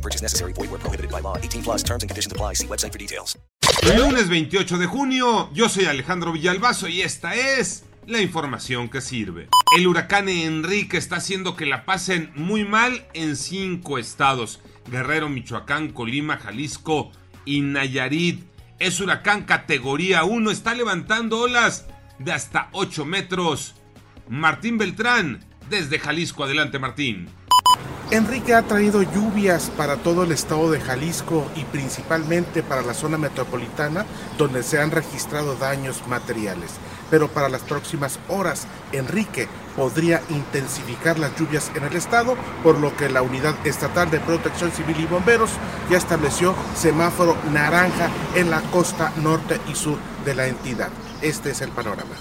No purchase necessary. Void prohibited by law. 18 plus terms and conditions apply. See website for details. Lunes 28 de junio, yo soy Alejandro Villalbazo y esta es la información que sirve. El huracán Enrique está haciendo que la pasen muy mal en cinco estados. Guerrero, Michoacán, Colima, Jalisco y Nayarit. Es huracán categoría 1, está levantando olas de hasta 8 metros. Martín Beltrán, desde Jalisco. Adelante, Martín. Enrique ha traído lluvias para todo el estado de Jalisco y principalmente para la zona metropolitana donde se han registrado daños materiales. Pero para las próximas horas, Enrique podría intensificar las lluvias en el estado, por lo que la Unidad Estatal de Protección Civil y Bomberos ya estableció semáforo naranja en la costa norte y sur de la entidad. Este es el panorama.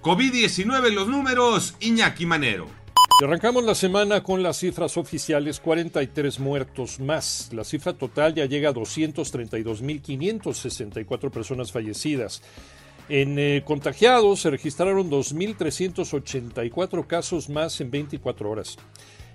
COVID-19, los números, Iñaki Manero. Arrancamos la semana con las cifras oficiales, 43 muertos más. La cifra total ya llega a 232.564 personas fallecidas. En eh, contagiados se registraron 2.384 casos más en 24 horas.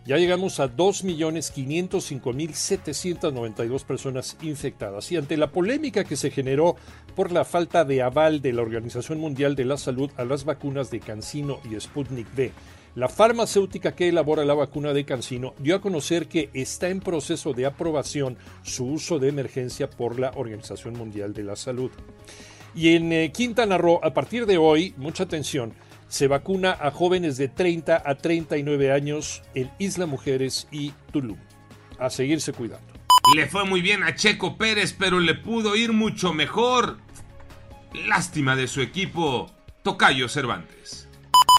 Ya llegamos a 2.505.792 personas infectadas. Y ante la polémica que se generó por la falta de aval de la Organización Mundial de la Salud a las vacunas de Cancino y Sputnik V, la farmacéutica que elabora la vacuna de Cancino dio a conocer que está en proceso de aprobación su uso de emergencia por la Organización Mundial de la Salud. Y en eh, Quintana Roo, a partir de hoy, mucha atención, se vacuna a jóvenes de 30 a 39 años en Isla Mujeres y Tulum. A seguirse cuidando. Le fue muy bien a Checo Pérez, pero le pudo ir mucho mejor. Lástima de su equipo, Tocayo Cervantes.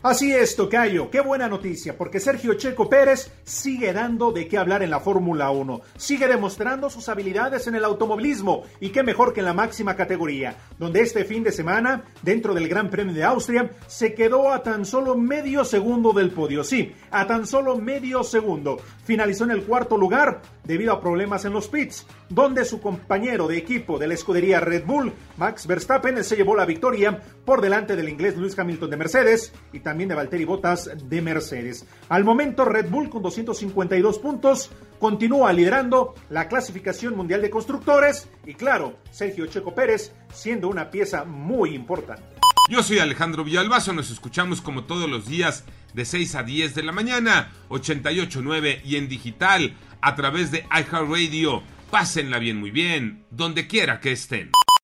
Así es, Tocayo, qué buena noticia, porque Sergio Checo Pérez sigue dando de qué hablar en la Fórmula 1, sigue demostrando sus habilidades en el automovilismo y qué mejor que en la máxima categoría, donde este fin de semana, dentro del Gran Premio de Austria, se quedó a tan solo medio segundo del podio, sí, a tan solo medio segundo. Finalizó en el cuarto lugar debido a problemas en los pits, donde su compañero de equipo de la escudería Red Bull, Max Verstappen, se llevó la victoria por delante del inglés Lewis Hamilton de Mercedes y también de Valtteri Bottas de Mercedes. Al momento Red Bull con 252 puntos continúa liderando la clasificación mundial de constructores y claro, Sergio Checo Pérez siendo una pieza muy importante. Yo soy Alejandro Villalbazo, nos escuchamos como todos los días de 6 a 10 de la mañana, 88.9 y en digital a través de iHeartRadio. Pásenla bien, muy bien, donde quiera que estén.